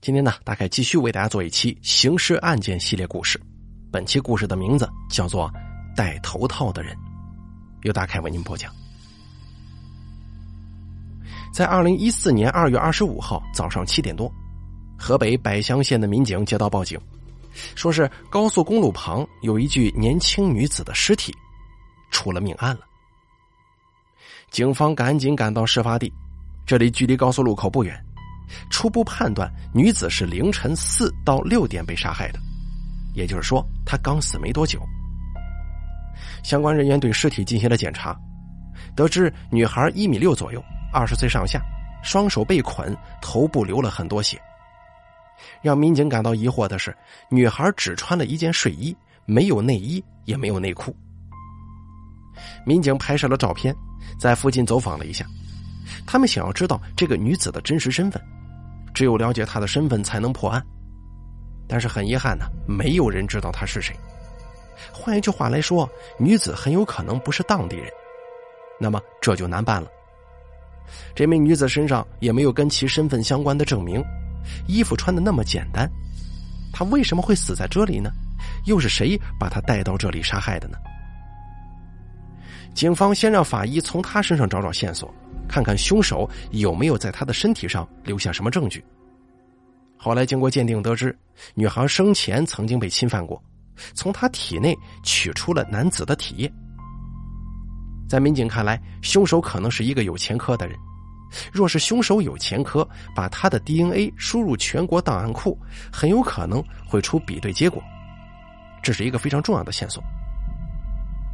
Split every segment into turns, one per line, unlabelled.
今天呢，大概继续为大家做一期刑事案件系列故事。本期故事的名字叫做《戴头套的人》，由大凯为您播讲。在二零一四年二月二十五号早上七点多，河北百乡县的民警接到报警，说是高速公路旁有一具年轻女子的尸体出了命案了。警方赶紧赶到事发地，这里距离高速路口不远。初步判断，女子是凌晨四到六点被杀害的，也就是说，她刚死没多久。相关人员对尸体进行了检查，得知女孩一米六左右，二十岁上下，双手被捆，头部流了很多血。让民警感到疑惑的是，女孩只穿了一件睡衣，没有内衣，也没有内裤。民警拍摄了照片，在附近走访了一下，他们想要知道这个女子的真实身份。只有了解他的身份才能破案，但是很遗憾呢，没有人知道他是谁。换一句话来说，女子很有可能不是当地人，那么这就难办了。这名女子身上也没有跟其身份相关的证明，衣服穿的那么简单，她为什么会死在这里呢？又是谁把她带到这里杀害的呢？警方先让法医从她身上找找线索。看看凶手有没有在他的身体上留下什么证据。后来经过鉴定得知，女孩生前曾经被侵犯过，从她体内取出了男子的体液。在民警看来，凶手可能是一个有前科的人。若是凶手有前科，把他的 DNA 输入全国档案库，很有可能会出比对结果，这是一个非常重要的线索。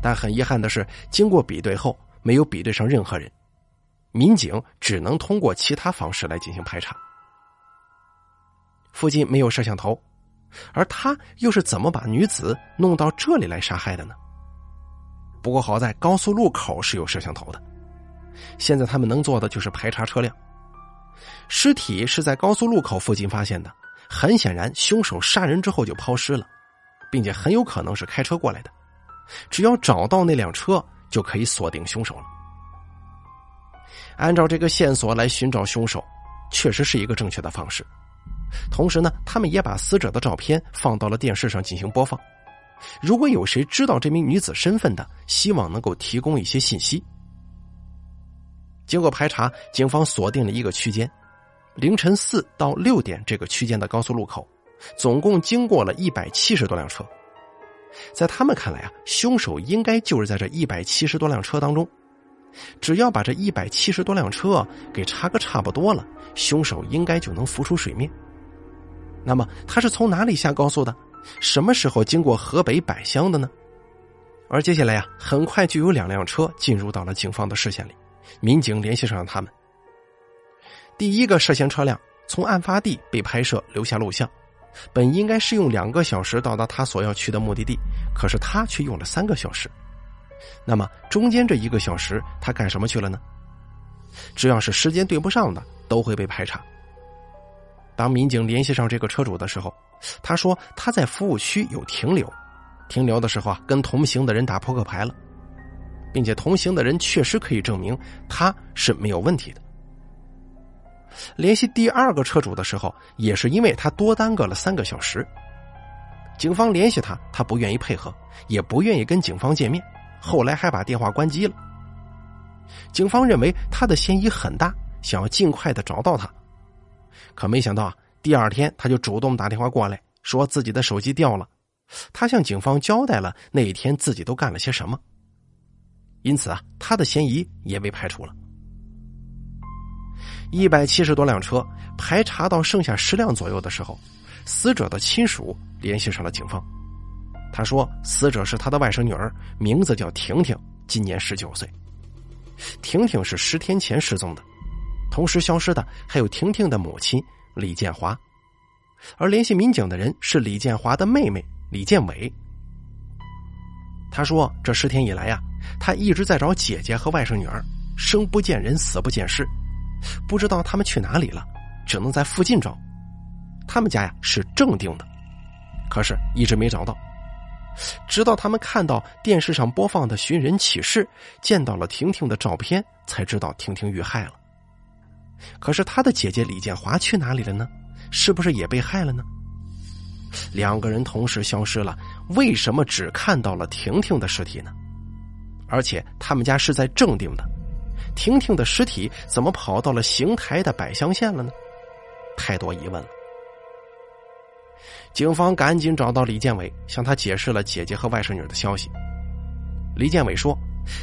但很遗憾的是，经过比对后，没有比对上任何人。民警只能通过其他方式来进行排查。附近没有摄像头，而他又是怎么把女子弄到这里来杀害的呢？不过好在高速路口是有摄像头的。现在他们能做的就是排查车辆。尸体是在高速路口附近发现的，很显然凶手杀人之后就抛尸了，并且很有可能是开车过来的。只要找到那辆车，就可以锁定凶手了。按照这个线索来寻找凶手，确实是一个正确的方式。同时呢，他们也把死者的照片放到了电视上进行播放。如果有谁知道这名女子身份的，希望能够提供一些信息。经过排查，警方锁定了一个区间：凌晨四到六点这个区间的高速路口，总共经过了一百七十多辆车。在他们看来啊，凶手应该就是在这一百七十多辆车当中。只要把这一百七十多辆车给查个差不多了，凶手应该就能浮出水面。那么他是从哪里下高速的？什么时候经过河北百乡的呢？而接下来呀，很快就有两辆车进入到了警方的视线里，民警联系上了他们。第一个涉嫌车辆从案发地被拍摄留下录像，本应该是用两个小时到达他所要去的目的地，可是他却用了三个小时。那么中间这一个小时他干什么去了呢？只要是时间对不上的，都会被排查。当民警联系上这个车主的时候，他说他在服务区有停留，停留的时候啊，跟同行的人打扑克牌了，并且同行的人确实可以证明他是没有问题的。联系第二个车主的时候，也是因为他多耽搁了三个小时。警方联系他，他不愿意配合，也不愿意跟警方见面。后来还把电话关机了。警方认为他的嫌疑很大，想要尽快的找到他。可没想到啊，第二天他就主动打电话过来，说自己的手机掉了。他向警方交代了那一天自己都干了些什么。因此啊，他的嫌疑也被排除了。一百七十多辆车排查到剩下十辆左右的时候，死者的亲属联系上了警方。他说：“死者是他的外甥女儿，名字叫婷婷，今年十九岁。婷婷是十天前失踪的，同时消失的还有婷婷的母亲李建华，而联系民警的人是李建华的妹妹李建伟。他说，这十天以来呀，他一直在找姐姐和外甥女儿，生不见人，死不见尸，不知道他们去哪里了，只能在附近找。他们家呀是正定的，可是一直没找到。”直到他们看到电视上播放的寻人启事，见到了婷婷的照片，才知道婷婷遇害了。可是他的姐姐李建华去哪里了呢？是不是也被害了呢？两个人同时消失了，为什么只看到了婷婷的尸体呢？而且他们家是在正定的，婷婷的尸体怎么跑到了邢台的百乡县了呢？太多疑问了。警方赶紧找到李建伟，向他解释了姐姐和外甥女的消息。李建伟说，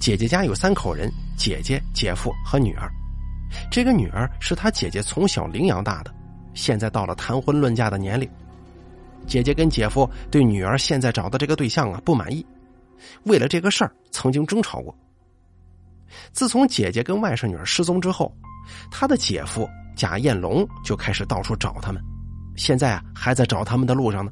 姐姐家有三口人，姐姐、姐夫和女儿。这个女儿是他姐姐从小领养大的，现在到了谈婚论嫁的年龄。姐姐跟姐夫对女儿现在找的这个对象啊不满意，为了这个事儿曾经争吵过。自从姐姐跟外甥女儿失踪之后，他的姐夫贾彦龙就开始到处找他们，现在啊还在找他们的路上呢。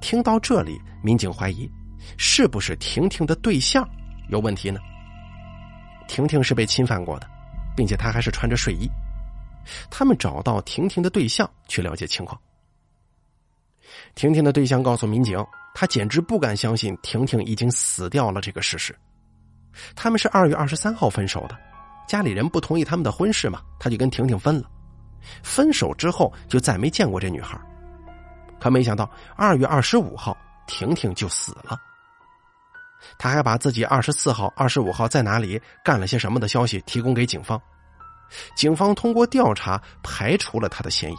听到这里，民警怀疑是不是婷婷的对象有问题呢？婷婷是被侵犯过的，并且她还是穿着睡衣。他们找到婷婷的对象去了解情况。婷婷的对象告诉民警，他简直不敢相信婷婷已经死掉了这个事实。他们是二月二十三号分手的，家里人不同意他们的婚事嘛，他就跟婷婷分了。分手之后就再没见过这女孩。可没想到二月二十五号，婷婷就死了。他还把自己二十四号、二十五号在哪里干了些什么的消息提供给警方。警方通过调查排除了他的嫌疑。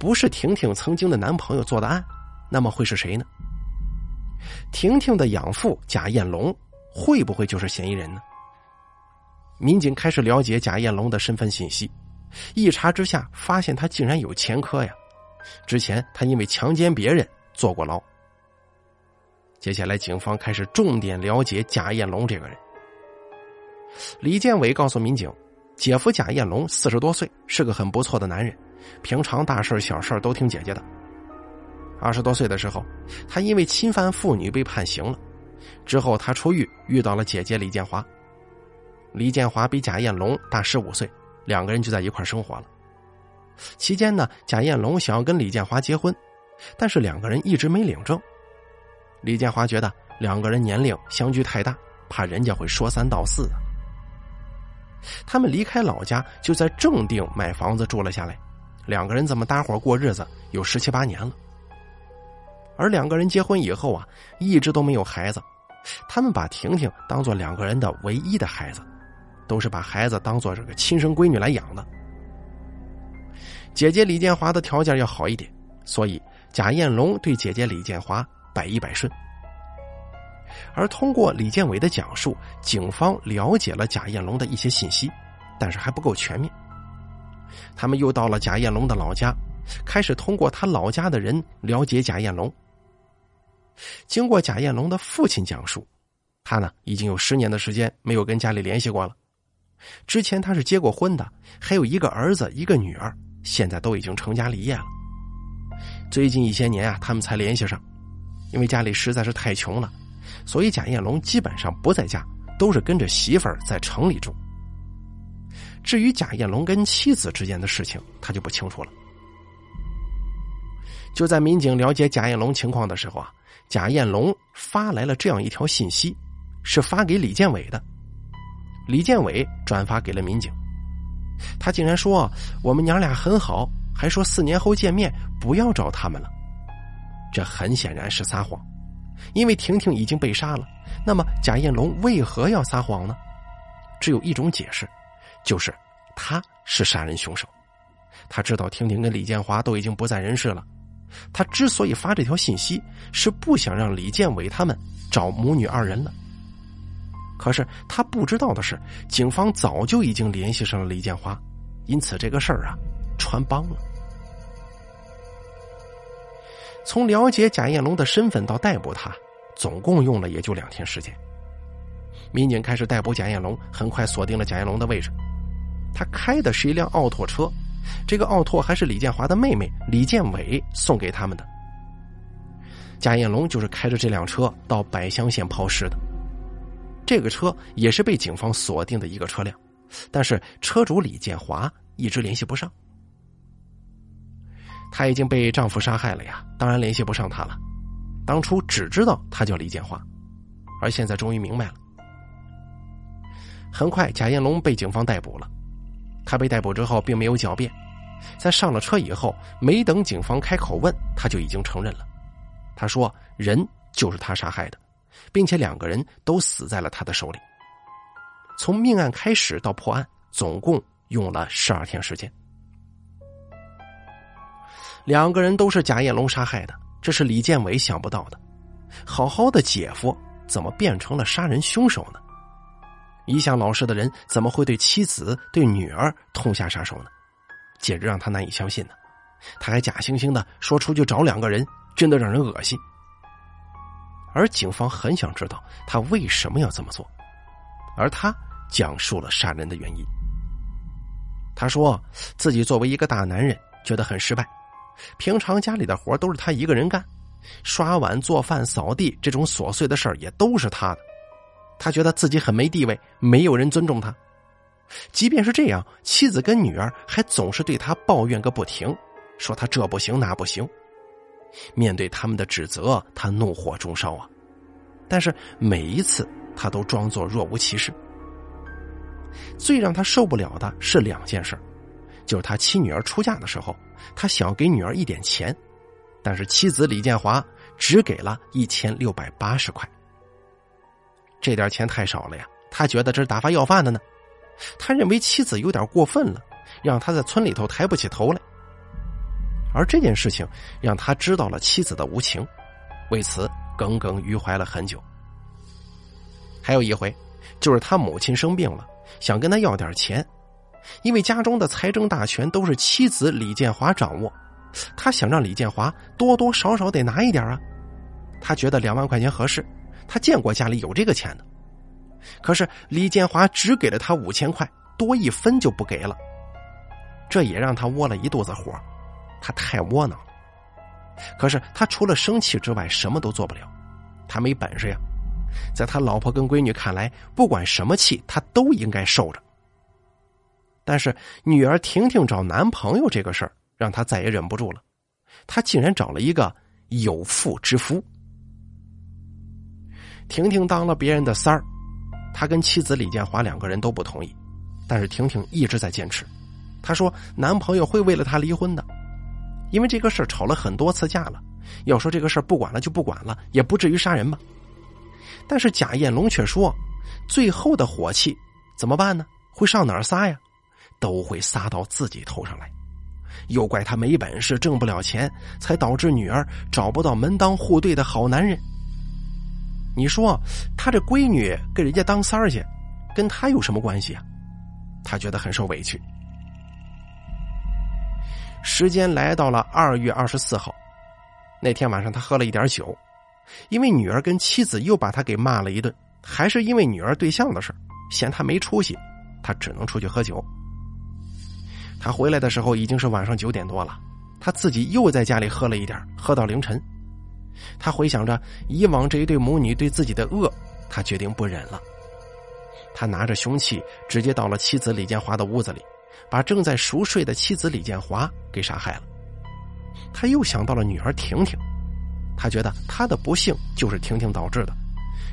不是婷婷曾经的男朋友做的案，那么会是谁呢？婷婷的养父贾彦龙会不会就是嫌疑人呢？民警开始了解贾艳龙的身份信息，一查之下发现他竟然有前科呀！之前他因为强奸别人坐过牢。接下来，警方开始重点了解贾艳龙这个人。李建伟告诉民警，姐夫贾艳龙四十多岁，是个很不错的男人。平常大事小事都听姐姐的。二十多岁的时候，他因为侵犯妇女被判刑了。之后他出狱，遇到了姐姐李建华。李建华比贾艳龙大十五岁，两个人就在一块生活了。期间呢，贾艳龙想要跟李建华结婚，但是两个人一直没领证。李建华觉得两个人年龄相距太大，怕人家会说三道四。他们离开老家，就在正定买房子住了下来。两个人这么搭伙过日子有十七八年了，而两个人结婚以后啊，一直都没有孩子。他们把婷婷当做两个人的唯一的孩子，都是把孩子当做这个亲生闺女来养的。姐姐李建华的条件要好一点，所以贾艳龙对姐姐李建华百依百顺。而通过李建伟的讲述，警方了解了贾艳龙的一些信息，但是还不够全面。他们又到了贾艳龙的老家，开始通过他老家的人了解贾艳龙。经过贾艳龙的父亲讲述，他呢已经有十年的时间没有跟家里联系过了。之前他是结过婚的，还有一个儿子一个女儿，现在都已经成家立业了。最近一些年啊，他们才联系上，因为家里实在是太穷了，所以贾彦龙基本上不在家，都是跟着媳妇儿在城里住。至于贾彦龙跟妻子之间的事情，他就不清楚了。就在民警了解贾彦龙情况的时候啊，贾彦龙发来了这样一条信息，是发给李建伟的。李建伟转发给了民警，他竟然说：“我们娘俩很好，还说四年后见面，不要找他们了。”这很显然是撒谎，因为婷婷已经被杀了。那么贾彦龙为何要撒谎呢？只有一种解释。就是他是杀人凶手，他知道婷婷跟李建华都已经不在人世了，他之所以发这条信息，是不想让李建伟他们找母女二人了。可是他不知道的是，警方早就已经联系上了李建华，因此这个事儿啊穿帮了。从了解贾艳龙的身份到逮捕他，总共用了也就两天时间。民警开始逮捕贾艳龙，很快锁定了贾艳龙的位置。他开的是一辆奥拓车，这个奥拓还是李建华的妹妹李建伟送给他们的。贾艳龙就是开着这辆车到百乡县抛尸的。这个车也是被警方锁定的一个车辆，但是车主李建华一直联系不上。她已经被丈夫杀害了呀，当然联系不上他了。当初只知道他叫李建华，而现在终于明白了。很快，贾彦龙被警方逮捕了。他被逮捕之后并没有狡辩，在上了车以后，没等警方开口问，他就已经承认了。他说：“人就是他杀害的，并且两个人都死在了他的手里。”从命案开始到破案，总共用了十二天时间。两个人都是贾彦龙杀害的，这是李建伟想不到的。好好的姐夫，怎么变成了杀人凶手呢？一向老实的人，怎么会对妻子、对女儿痛下杀手呢？简直让他难以相信呢！他还假惺惺的说出去找两个人，真的让人恶心。而警方很想知道他为什么要这么做，而他讲述了杀人的原因。他说自己作为一个大男人，觉得很失败。平常家里的活都是他一个人干，刷碗、做饭、扫地这种琐碎的事儿也都是他的。他觉得自己很没地位，没有人尊重他。即便是这样，妻子跟女儿还总是对他抱怨个不停，说他这不行那不行。面对他们的指责，他怒火中烧啊！但是每一次他都装作若无其事。最让他受不了的是两件事。就是他妻女儿出嫁的时候，他想给女儿一点钱，但是妻子李建华只给了一千六百八十块。这点钱太少了呀，他觉得这是打发要饭的呢。他认为妻子有点过分了，让他在村里头抬不起头来。而这件事情让他知道了妻子的无情，为此耿耿于怀了很久。还有一回，就是他母亲生病了，想跟他要点钱。因为家中的财政大权都是妻子李建华掌握，他想让李建华多多少少得拿一点啊。他觉得两万块钱合适，他见过家里有这个钱的。可是李建华只给了他五千块，多一分就不给了。这也让他窝了一肚子火，他太窝囊了。可是他除了生气之外什么都做不了，他没本事呀。在他老婆跟闺女看来，不管什么气他都应该受着。但是女儿婷婷找男朋友这个事儿，让他再也忍不住了。他竟然找了一个有妇之夫。婷婷当了别人的三儿，他跟妻子李建华两个人都不同意，但是婷婷一直在坚持。她说男朋友会为了她离婚的，因为这个事吵了很多次架了。要说这个事不管了就不管了，也不至于杀人吧。但是贾艳龙却说，最后的火气怎么办呢？会上哪儿撒呀？都会撒到自己头上来，又怪他没本事，挣不了钱，才导致女儿找不到门当户对的好男人。你说他这闺女跟人家当三儿去，跟他有什么关系啊？他觉得很受委屈。时间来到了二月二十四号，那天晚上他喝了一点酒，因为女儿跟妻子又把他给骂了一顿，还是因为女儿对象的事嫌他没出息，他只能出去喝酒。他回来的时候已经是晚上九点多了，他自己又在家里喝了一点，喝到凌晨。他回想着以往这一对母女对自己的恶，他决定不忍了。他拿着凶器直接到了妻子李建华的屋子里，把正在熟睡的妻子李建华给杀害了。他又想到了女儿婷婷，他觉得他的不幸就是婷婷导致的。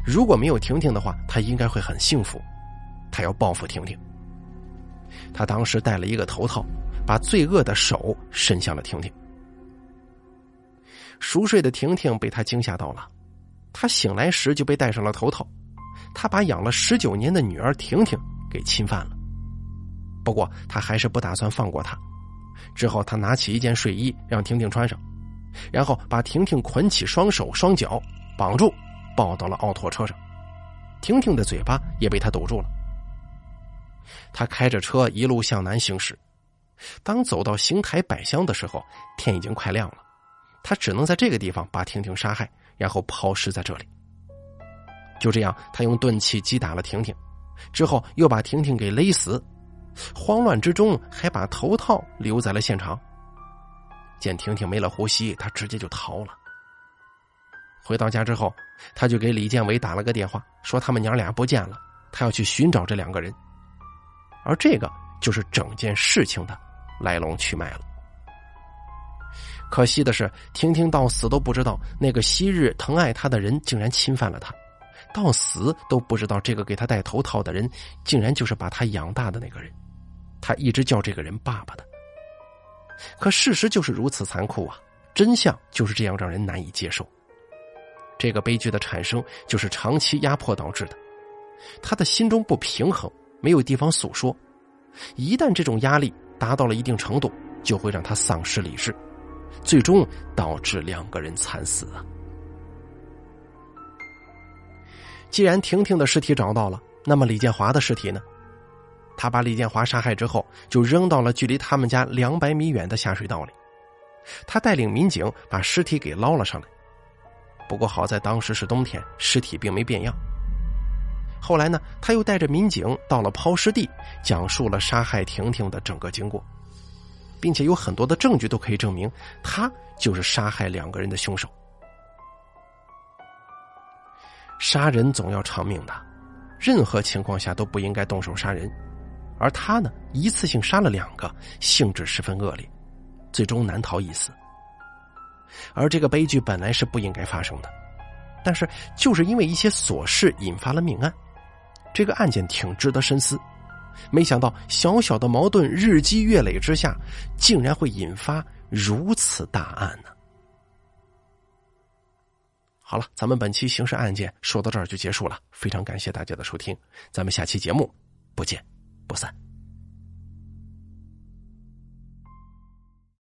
如果没有婷婷的话，他应该会很幸福。他要报复婷婷。他当时戴了一个头套，把罪恶的手伸向了婷婷。熟睡的婷婷被他惊吓到了，他醒来时就被戴上了头套。他把养了十九年的女儿婷婷给侵犯了，不过他还是不打算放过她。之后，他拿起一件睡衣让婷婷穿上，然后把婷婷捆起双手双脚，绑住，抱到了奥拓车上。婷婷的嘴巴也被他堵住了。他开着车一路向南行驶，当走到邢台百乡的时候，天已经快亮了。他只能在这个地方把婷婷杀害，然后抛尸在这里。就这样，他用钝器击打了婷婷，之后又把婷婷给勒死。慌乱之中，还把头套留在了现场。见婷婷没了呼吸，他直接就逃了。回到家之后，他就给李建伟打了个电话，说他们娘俩不见了，他要去寻找这两个人。而这个就是整件事情的来龙去脉了。可惜的是，婷婷到死都不知道那个昔日疼爱她的人竟然侵犯了她，到死都不知道这个给他戴头套的人竟然就是把他养大的那个人。他一直叫这个人爸爸的。可事实就是如此残酷啊！真相就是这样让人难以接受。这个悲剧的产生就是长期压迫导致的。他的心中不平衡，没有地方诉说。一旦这种压力达到了一定程度，就会让他丧失理智，最终导致两个人惨死啊！既然婷婷的尸体找到了，那么李建华的尸体呢？他把李建华杀害之后，就扔到了距离他们家两百米远的下水道里。他带领民警把尸体给捞了上来。不过好在当时是冬天，尸体并没变样。后来呢，他又带着民警到了抛尸地，讲述了杀害婷婷的整个经过，并且有很多的证据都可以证明他就是杀害两个人的凶手。杀人总要偿命的，任何情况下都不应该动手杀人，而他呢，一次性杀了两个，性质十分恶劣，最终难逃一死。而这个悲剧本来是不应该发生的，但是就是因为一些琐事引发了命案。这个案件挺值得深思，没想到小小的矛盾日积月累之下，竟然会引发如此大案呢。好了，咱们本期刑事案件说到这儿就结束了，非常感谢大家的收听，咱们下期节目不见不散。